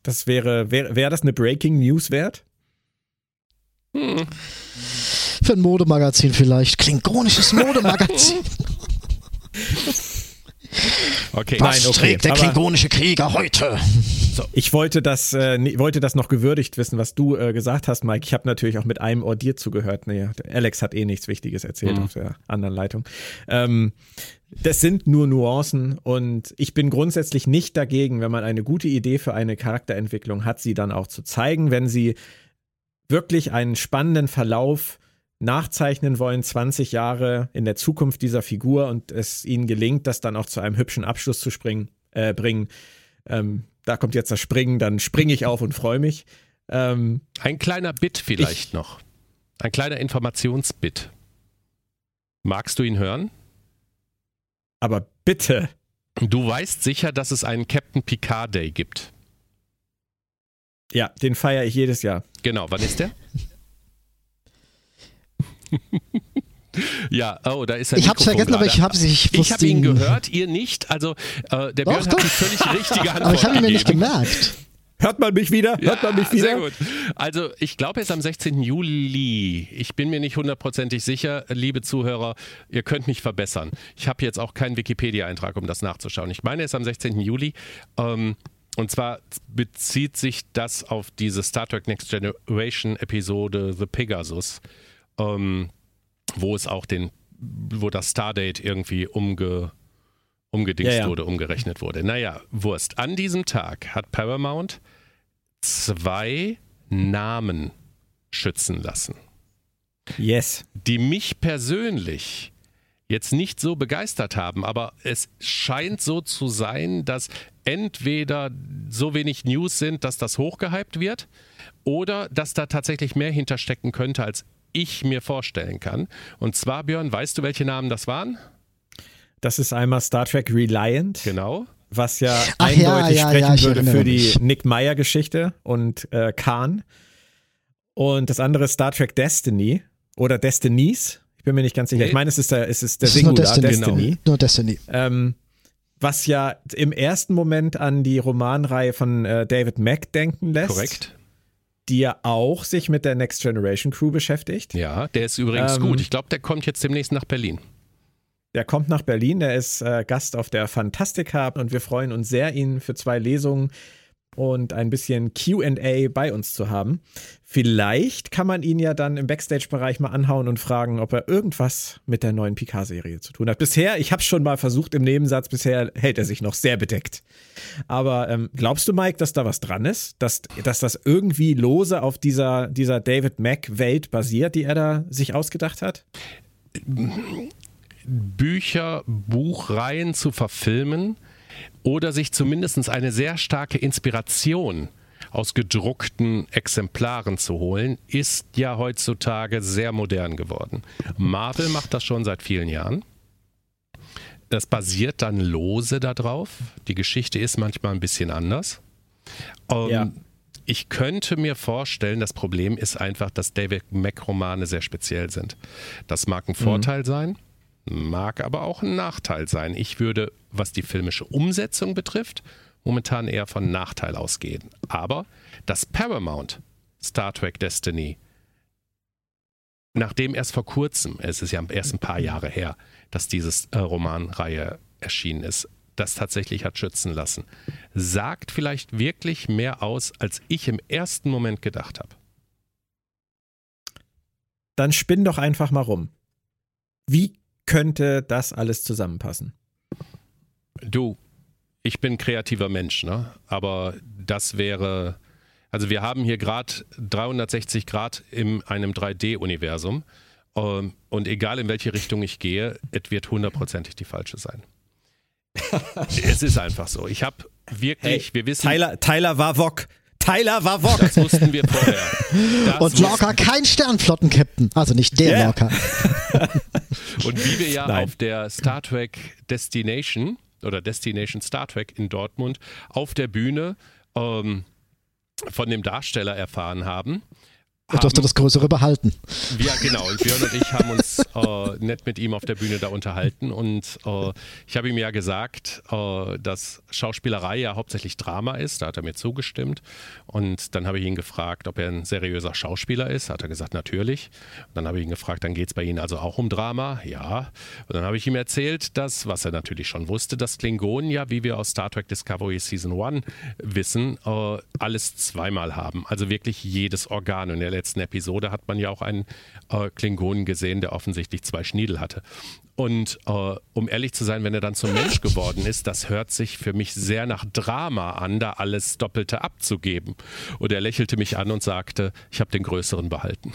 Das wäre, wäre, wäre das eine Breaking News wert? Hm. Für ein Modemagazin vielleicht. Klingonisches Modemagazin. Okay. Was Nein, okay, trägt der klingonische Krieger heute? Ich wollte das, äh, wollte das noch gewürdigt wissen, was du äh, gesagt hast, Mike. Ich habe natürlich auch mit einem Ohr dir zugehört. Nee, Alex hat eh nichts Wichtiges erzählt Mhm. auf der anderen Leitung. Ähm, das sind nur Nuancen und ich bin grundsätzlich nicht dagegen, wenn man eine gute Idee für eine Charakterentwicklung hat, sie dann auch zu zeigen, wenn sie wirklich einen spannenden Verlauf nachzeichnen wollen, 20 Jahre in der Zukunft dieser Figur und es ihnen gelingt, das dann auch zu einem hübschen Abschluss zu springen, äh, bringen. Ähm, da kommt jetzt das Springen, dann springe ich auf und freue mich. Ähm, Ein kleiner Bit vielleicht Ich- noch. Ein kleiner Informationsbit. Magst du ihn hören? aber bitte, Du weißt sicher, dass es einen Captain Picard Day gibt. ja, den feiere ich jedes Jahr. Genau, wann ist der? ja, oh, da ist ein Ich hab's vergessen, aber ich hab's ich Ich habe ihn gehört, ihr nicht. Also äh, der Björn Doch, hat die völlig richtige Antwort Aber ich habe ihn mir nicht gemerkt. Hört man mich wieder? Hört man mich wieder? Sehr gut. Also ich glaube, er ist am 16. Juli. Ich bin mir nicht hundertprozentig sicher. Liebe Zuhörer, ihr könnt mich verbessern. Ich habe jetzt auch keinen Wikipedia-Eintrag, um das nachzuschauen. Ich meine, er ist am 16. Juli. Ähm, und zwar bezieht sich das auf diese Star Trek Next Generation Episode The Pegasus, ähm, wo es auch den, wo das Stardate irgendwie umge, umgedingst Ja, ja. wurde, umgerechnet wurde. Naja, Wurst. An diesem Tag hat Paramount zwei Namen schützen lassen, Yes. die mich persönlich jetzt nicht so begeistert haben, aber es scheint so zu sein, dass entweder so wenig News sind, dass das hochgehypt wird, oder dass da tatsächlich mehr hinterstecken könnte, als ich mir vorstellen kann. Und zwar, Björn, weißt du, welche Namen das waren? Das ist einmal Star Trek Reliant, Genau. was ja Ach eindeutig ja, sprechen ja, würde für die mich. Nick Meyer-Geschichte und äh, Khan. Und das andere ist Star Trek Destiny oder Destinies. Ich bin mir nicht ganz sicher. Nee. Ich meine, es ist der, es ist der Es ist nur Singular Destiny. Destiny. Nur Destiny. Ähm, was ja im ersten Moment an die Romanreihe von äh, David Mack denken lässt. Korrekt. Die ja auch sich mit der Next Generation Crew beschäftigt. Ja, der ist übrigens Ähm, gut. Ich glaube, der kommt jetzt demnächst nach Berlin. Der kommt nach Berlin, der ist äh, Gast auf der Fantastica und wir freuen uns sehr, ihn für zwei Lesungen und ein bisschen QA bei uns zu haben. Vielleicht kann man ihn ja dann im Backstage-Bereich mal anhauen und fragen, ob er irgendwas mit der neuen Picard-Serie zu tun hat. Bisher, ich habe es schon mal versucht im Nebensatz, bisher hält er sich noch sehr bedeckt. Aber ähm, glaubst du, Mike, dass da was dran ist? Dass, dass das irgendwie lose auf dieser, dieser David Mack-Welt basiert, die er da sich ausgedacht hat? Bücher, Buchreihen zu verfilmen oder sich zumindest eine sehr starke Inspiration aus gedruckten Exemplaren zu holen, ist ja heutzutage sehr modern geworden. Marvel macht das schon seit vielen Jahren. Das basiert dann lose darauf. Die Geschichte ist manchmal ein bisschen anders. Ähm, Ja. Ich könnte mir vorstellen, das Problem ist einfach, dass David Mack-Romane sehr speziell sind. Das mag ein Vorteil sein, mag aber auch ein Nachteil sein. Ich würde, was die filmische Umsetzung betrifft, momentan eher von Nachteil ausgehen. Aber dass Paramount Star Trek Destiny, nachdem erst vor kurzem, es ist ja erst ein paar Jahre her, dass diese äh, Romanreihe erschienen ist, das tatsächlich hat schützen lassen, sagt vielleicht wirklich mehr aus, als ich im ersten Moment gedacht habe. Dann spinn doch einfach mal rum. Wie könnte das alles zusammenpassen? Du, ich bin kreativer Mensch, ne? aber das wäre, also wir haben hier gerade 360 Grad in einem 3D-Universum ähm, und egal in welche Richtung ich gehe, es wird hundertprozentig die falsche sein. es ist einfach so. Ich habe wirklich, wir wissen, Tyler, Tyler Wavok. Tyler war Wok. Das wussten wir vorher. Das Und Lorca kein Sternflotten-Captain. Also nicht der Ja. Lorca. Und wie wir ja Nein. auf der Star Trek Destination oder Destination Star Trek in Dortmund auf der Bühne ähm, von dem Darsteller erfahren haben. Du hast du das Größere behalten. Ja, genau. Und Björn und ich haben uns äh, nett mit ihm auf der Bühne da unterhalten. Und äh, ich habe ihm ja gesagt, äh, dass Schauspielerei ja hauptsächlich Drama ist. Da hat er mir zugestimmt. Und dann habe ich ihn gefragt, ob er ein seriöser Schauspieler ist. Hat er gesagt, natürlich. Und dann habe ich ihn gefragt, dann geht es bei Ihnen also auch um Drama? Ja. Und dann habe ich ihm erzählt, dass, was er natürlich schon wusste, dass Klingonen ja, wie wir aus Star Trek Discovery Season 1 wissen, äh, alles zweimal haben. Also wirklich jedes Organ. Und der letzten Episode hat man ja auch einen äh, Klingonen gesehen, der offensichtlich zwei Schniedel hatte. Und äh, um ehrlich zu sein, wenn er dann zum Mensch geworden ist, das hört sich für mich sehr nach Drama an, da alles Doppelte abzugeben. Und er lächelte mich an und sagte, ich habe den größeren behalten.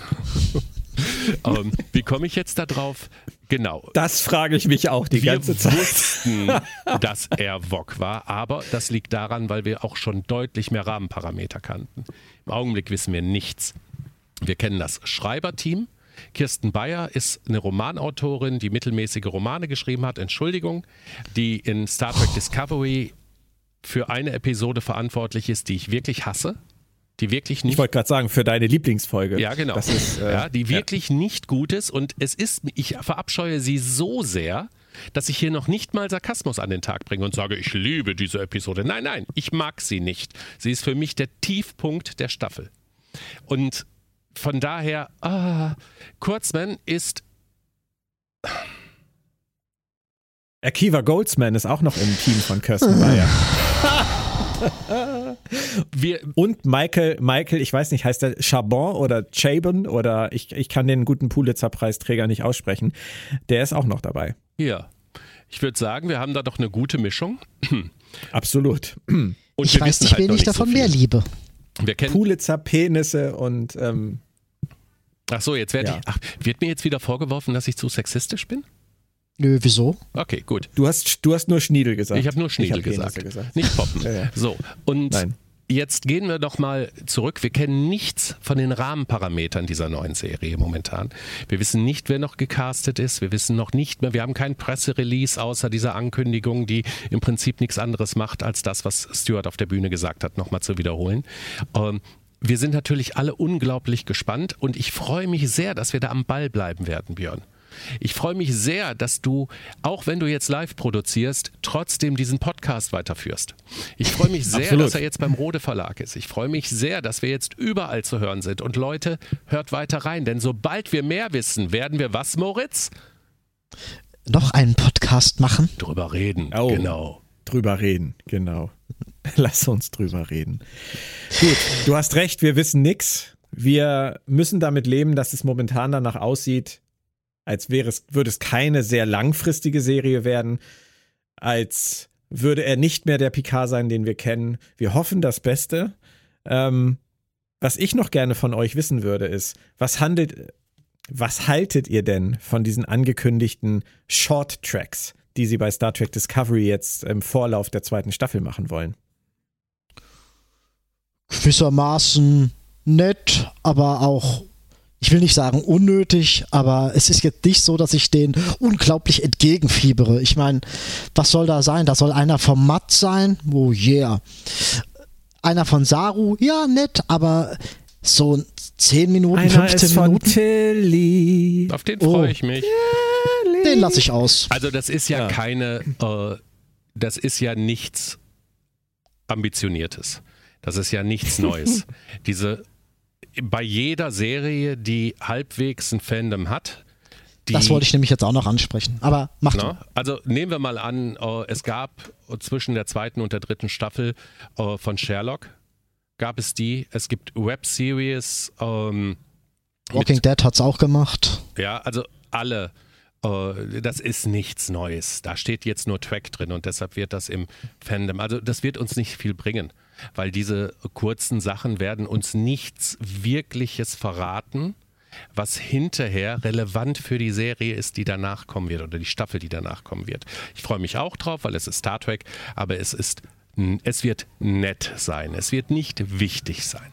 ähm, wie komme ich jetzt da drauf? Genau. Das frage ich mich auch die Wir ganze Zeit. wussten, dass er Wok war, aber das liegt daran, weil wir auch schon deutlich mehr Rahmenparameter kannten. Im Augenblick wissen wir nichts. Wir kennen das Schreiberteam. Kirsten Bayer ist eine Romanautorin, die mittelmäßige Romane geschrieben hat, Entschuldigung, die in Star Trek Discovery für eine Episode verantwortlich ist, die ich wirklich hasse, die wirklich nicht Ich wollte gerade sagen, für deine Lieblingsfolge. ja, genau. Ist, äh, ja, die wirklich nicht gut ist und es ist, ich verabscheue sie so sehr, dass ich hier noch nicht mal Sarkasmus an den Tag bringe und sage, ich liebe diese Episode. Nein, nein, ich mag sie nicht. Sie ist für mich der Tiefpunkt der Staffel. Und von daher, ah, Kurzman ist Akiva Goldsman ist auch noch im Team von Kirsten Bayer. wir, Und Michael, Michael, ich weiß nicht, heißt der Chabon oder Chabon oder ich, ich kann den guten Pulitzer-Preisträger nicht aussprechen. Der ist auch noch dabei. hier. Ich würde sagen, wir haben da doch eine gute Mischung. Absolut. Und Ich wir weiß nicht, halt wen noch ich davon so mehr liebe. Wir kennen, Pulitzer, Penisse und ähm, ach so, jetzt werde Ja. ich, ach, wird mir jetzt wieder vorgeworfen, dass ich zu sexistisch bin? Nö, wieso? Okay, gut. du hast, du hast nur Schniedel gesagt. Ich habe nur Schniedel hab gesagt. Penisse Nicht Poppen. Ja, ja. So, und Nein. Jetzt gehen wir doch mal zurück. Wir kennen nichts von den Rahmenparametern dieser neuen Serie momentan. Wir wissen nicht, wer noch gecastet ist. Wir wissen noch nicht mehr, wir haben kein Presserelease außer dieser Ankündigung, die im Prinzip nichts anderes macht, als das, was Stuart auf der Bühne gesagt hat, nochmal zu wiederholen. Ähm, wir sind natürlich alle unglaublich gespannt und ich freue mich sehr, dass wir da am Ball bleiben werden, Björn. Ich freue mich sehr, dass du, auch wenn du jetzt live produzierst, trotzdem diesen Podcast weiterführst. Ich freue mich sehr, Absolut. dass er jetzt beim Rode Verlag ist. Ich freue mich sehr, dass wir jetzt überall zu hören sind. Und Leute, hört weiter rein, denn sobald wir mehr wissen, werden wir was, Moritz? Noch einen Podcast machen? Drüber reden. Oh. Genau. Drüber reden, genau. Lass uns drüber reden. Gut, du hast recht, wir wissen nichts. Wir müssen damit leben, dass es momentan danach aussieht, als wäre es, würde es keine sehr langfristige Serie werden, als würde er nicht mehr der Picard sein, den wir kennen. Wir hoffen das Beste. Ähm, was ich noch gerne von euch wissen würde, ist, was handelt, was haltet ihr denn von diesen angekündigten Short Tracks, die sie bei Star Trek Discovery jetzt im Vorlauf der zweiten Staffel machen wollen? Gewissermaßen nett, aber auch, ich will nicht sagen unnötig, aber es ist jetzt nicht so, dass ich den unglaublich entgegenfiebere. Ich meine, was soll da sein? Da soll einer vom Matt sein? Oh yeah. Einer von Saru? Ja, nett, aber so 10 Minuten, 15 Minuten, Tilly. Auf den Oh. freue ich mich. den lasse ich aus. Also das ist ja, Ja. keine, äh, das ist ja nichts Ambitioniertes. Das ist ja nichts Neues. Diese, bei jeder Serie, die halbwegs ein Fandom hat, die, Das wollte ich nämlich jetzt auch noch ansprechen. Aber mach Na, du. also nehmen wir mal an, äh, es gab zwischen der zweiten und der dritten Staffel äh, von Sherlock, gab es die, es gibt Webseries, ähm, Walking Dead hat's auch gemacht. ja, also alle. Äh, Das ist nichts Neues. Da steht jetzt nur Track drin und deshalb wird das im Fandom. Also das wird uns nicht viel bringen, weil diese kurzen Sachen werden uns nichts Wirkliches verraten, was hinterher relevant für die Serie ist, die danach kommen wird oder die Staffel, die danach kommen wird. Ich freue mich auch drauf, weil es ist Star Trek, aber es ist es wird nett sein. Es wird nicht wichtig sein.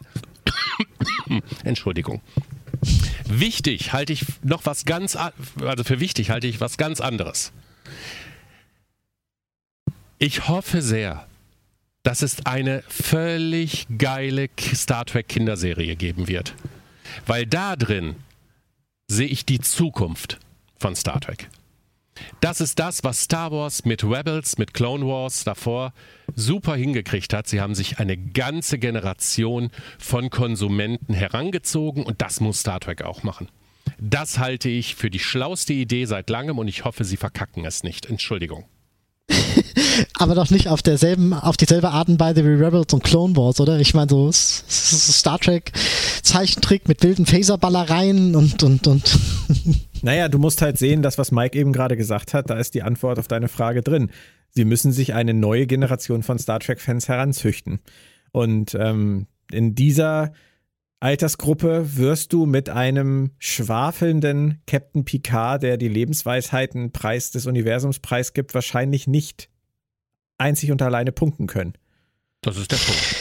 Entschuldigung. Wichtig halte ich noch was ganz, also für wichtig halte ich was ganz anderes. Ich hoffe sehr, dass es eine völlig geile Star Trek Kinderserie geben wird. Weil da drin sehe ich die Zukunft von Star Trek. Das ist das, was Star Wars mit Rebels, mit Clone Wars davor super hingekriegt hat. Sie haben sich eine ganze Generation von Konsumenten herangezogen und das muss Star Trek auch machen. Das halte ich für die schlauste Idee seit langem und ich hoffe, sie verkacken es nicht. Entschuldigung. Aber doch nicht auf derselben, auf dieselbe Art und Weise wie Rebels und Clone Wars, oder? Ich meine, so Star Trek Zeichentrick mit wilden Phaserballereien und, und, und. Naja, du musst halt sehen, das, was Mike eben gerade gesagt hat, da ist die Antwort auf deine Frage drin. Sie müssen sich eine neue Generation von Star Trek-Fans heranzüchten. Und ähm, in dieser Altersgruppe wirst du mit einem schwafelnden Captain Picard, der die Lebensweisheiten Preis des Universums preisgibt, wahrscheinlich nicht einzig und alleine punkten können. Das ist der Punkt.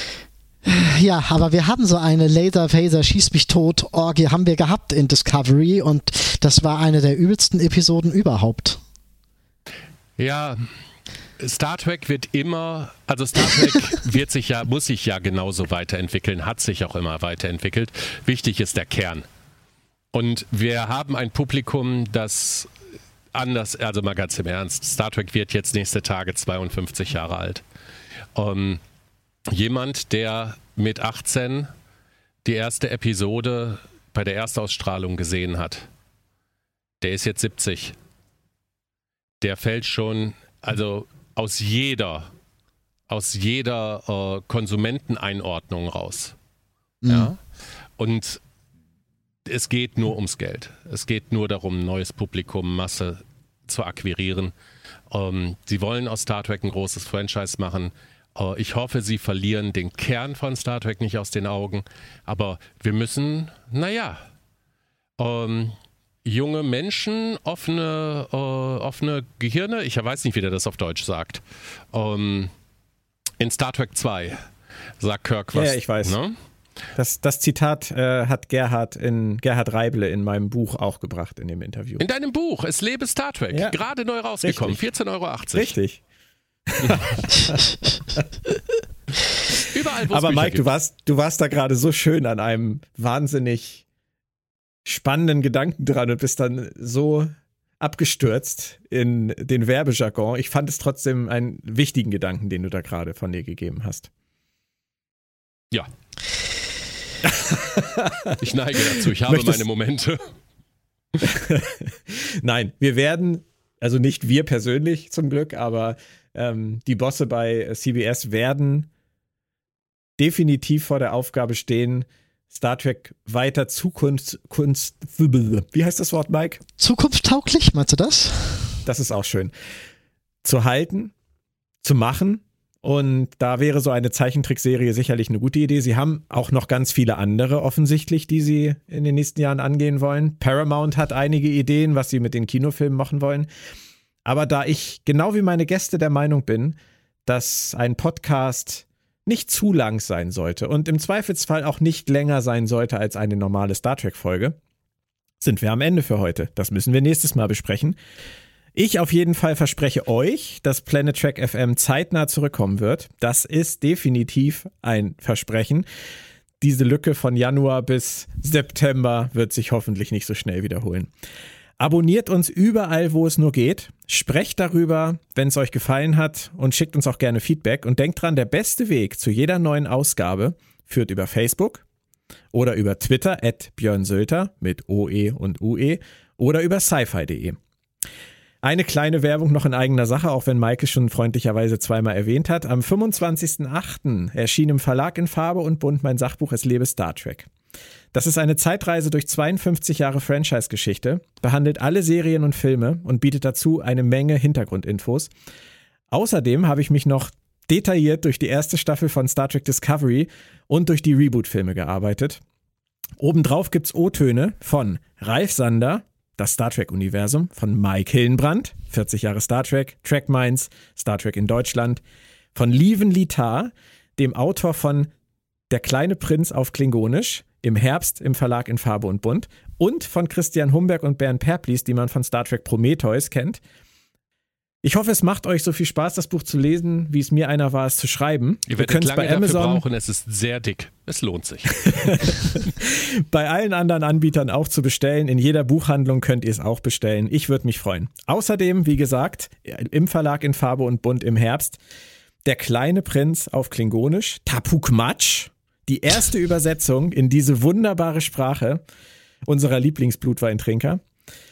Ja, aber wir haben so eine Laser Phaser Schieß mich tot Orgie haben wir gehabt in Discovery und das war eine der übelsten Episoden überhaupt. Ja, Star Trek wird immer, also Star Trek wird sich ja, muss sich ja genauso weiterentwickeln, hat sich auch immer weiterentwickelt. Wichtig ist der Kern. Und wir haben ein Publikum, das anders, also mal ganz im Ernst, Star Trek wird jetzt nächste Tage 52 Jahre alt. Um, jemand, der mit 18 die erste Episode bei der Erstausstrahlung gesehen hat, der ist jetzt 70. Der fällt schon, also aus jeder, aus jeder äh, Konsumenteneinordnung raus. Mhm. Ja. Und es geht nur ums Geld. Es geht nur darum, neues Publikum, Masse zu akquirieren. Ähm, sie wollen aus Star Trek ein großes Franchise machen. Äh, ich hoffe, sie verlieren den Kern von Star Trek nicht aus den Augen. Aber wir müssen, naja, ähm, junge Menschen, offene, äh, offene Gehirne, ich weiß nicht, wie der das auf Deutsch sagt. Ähm, in Star Trek 2 sagt Kirk was. Ja, ich weiß. Ne? Das, das Zitat äh, hat Gerhard, in, Gerhard Reible in meinem Buch auch gebracht in dem Interview. In deinem Buch, Es lebe Star Trek, ja. gerade neu rausgekommen, 14,80 Euro. Richtig. Überall, wo Aber Mike, du warst, du warst da gerade so schön an einem wahnsinnig spannenden Gedanken dran und bist dann so abgestürzt in den Werbejargon. Ich fand es trotzdem einen wichtigen Gedanken, den du da gerade von dir gegeben hast. Ja. ich neige dazu, ich habe Möchtest meine Momente. Nein, wir werden, also nicht wir persönlich zum Glück, aber ähm, die Bosse bei CBS werden definitiv vor der Aufgabe stehen, Star Trek weiter Zukunft, Kunst, wie heißt das Wort, Mike? Zukunftstauglich, meinst du das? Das ist auch schön. Zu halten, zu machen. Und da wäre so eine Zeichentrickserie sicherlich eine gute Idee. Sie haben auch noch ganz viele andere offensichtlich, die sie in den nächsten Jahren angehen wollen. Paramount hat einige Ideen, was sie mit den Kinofilmen machen wollen. Aber da ich genau wie meine Gäste der Meinung bin, dass ein Podcast nicht zu lang sein sollte und im Zweifelsfall auch nicht länger sein sollte als eine normale Star Trek-Folge, sind wir am Ende für heute. Das müssen wir nächstes Mal besprechen. Ich auf jeden Fall verspreche euch, dass Planet Track FM zeitnah zurückkommen wird. Das ist definitiv ein Versprechen. Diese Lücke von Januar bis September wird sich hoffentlich nicht so schnell wiederholen. Abonniert uns überall, wo es nur geht. Sprecht darüber, wenn es euch gefallen hat und schickt uns auch gerne Feedback. Und denkt dran, der beste Weg zu jeder neuen Ausgabe führt über Facebook oder über Twitter at Björn Sölter mit OE und UE oder über sci-fi.de. Eine kleine Werbung noch in eigener Sache, auch wenn Maike schon freundlicherweise zweimal erwähnt hat. Am 25.08. erschien im Verlag in Farbe und Bunt mein Sachbuch Es lebe Star Trek. Das ist eine Zeitreise durch 52 Jahre Franchise-Geschichte, behandelt alle Serien und Filme und bietet dazu eine Menge Hintergrundinfos. Außerdem habe ich mich noch detailliert durch die erste Staffel von Star Trek Discovery und durch die Reboot-Filme gearbeitet. Obendrauf gibt's O-Töne von Ralf Sander, das Star Trek-Universum, von Mike Hillenbrand, 40 Jahre Star Trek, Track Minds, Star Trek in Deutschland, von Lieven Litar, dem Autor von Der kleine Prinz auf Klingonisch, im Herbst im Verlag in Farbe und Bunt und von Christian Humberg und Bernd Perplis, die man von Star Trek Prometheus kennt. Ich hoffe, es macht euch so viel Spaß, das Buch zu lesen, wie es mir einer war, es zu schreiben. Ihr werdet lange bei Amazon dafür brauchen, es ist sehr dick. Es lohnt sich. bei allen anderen Anbietern auch zu bestellen. In jeder Buchhandlung könnt ihr es auch bestellen. Ich würde mich freuen. Außerdem, wie gesagt, im Verlag in Farbe und Bunt im Herbst, Der kleine Prinz auf Klingonisch, Tapuk Matsch, die erste Übersetzung in diese wunderbare Sprache unserer Lieblingsblutweintrinker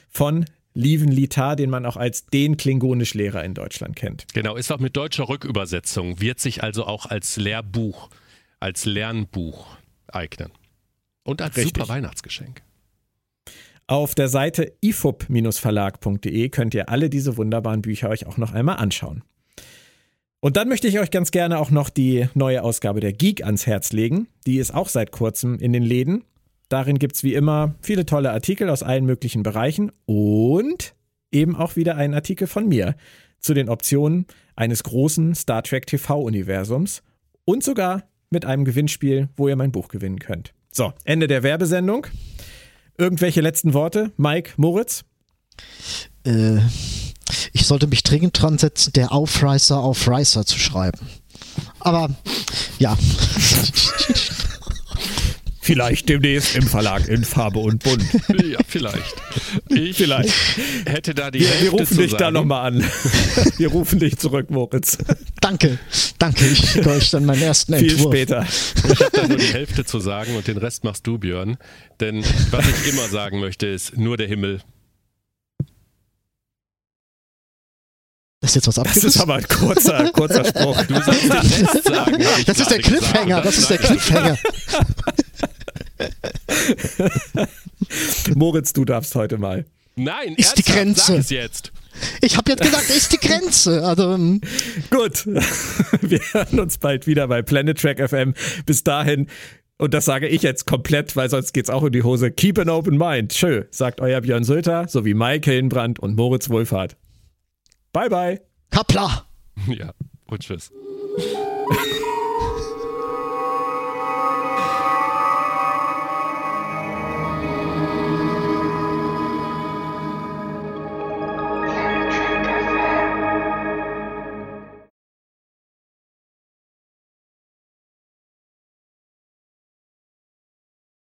von Lieven Litar, den man auch als den Klingonischlehrer in Deutschland kennt. Genau, ist auch mit deutscher Rückübersetzung, wird sich also auch als Lehrbuch, als Lernbuch eignen. Und als Richtig. super Weihnachtsgeschenk. Auf der Seite ifub-verlag.de könnt ihr alle diese wunderbaren Bücher euch auch noch einmal anschauen. Und dann möchte ich euch ganz gerne auch noch die neue Ausgabe der Geek ans Herz legen. Die ist auch seit kurzem in den Läden Darin gibt es wie immer viele tolle Artikel aus allen möglichen Bereichen und eben auch wieder einen Artikel von mir zu den Optionen eines großen Star Trek TV-Universums und sogar mit einem Gewinnspiel, wo ihr mein Buch gewinnen könnt. So, Ende der Werbesendung. Irgendwelche letzten Worte? Mike, Moritz? Äh, ich sollte mich dringend dran setzen, der Aufreißer auf Reißer zu schreiben. Aber ja. Vielleicht demnächst im Verlag in Farbe und Bunt. Ja, vielleicht. Ich vielleicht. hätte da die Wir, wir rufen dich sagen. da nochmal an. Wir rufen dich zurück, Moritz. Danke, danke. Ich schicke euch dann meinen ersten Viel Entwurf. später. Ich habe da nur die Hälfte zu sagen und den Rest machst du, Björn. Denn was ich immer sagen möchte, ist nur der Himmel. Das ist jetzt was abgerissen. Das ist aber ein kurzer, kurzer Spruch. Du sollst den Rest sagen. Das ist der Cliffhanger. Das, das ist der Cliffhanger. Moritz, du darfst heute mal. Nein, ist die Grenze. Sag es jetzt. Ich habe jetzt gesagt, ist die Grenze. Also, ähm. Gut, wir hören uns bald wieder bei Planet Track FM. Bis dahin, und das sage ich jetzt komplett, weil sonst geht's auch in die Hose. Keep an open mind. Tschö, sagt euer Björn Sölter sowie Mike Hillenbrand und Moritz Wohlfahrt. Bye, bye. Kapla. Ja, und tschüss.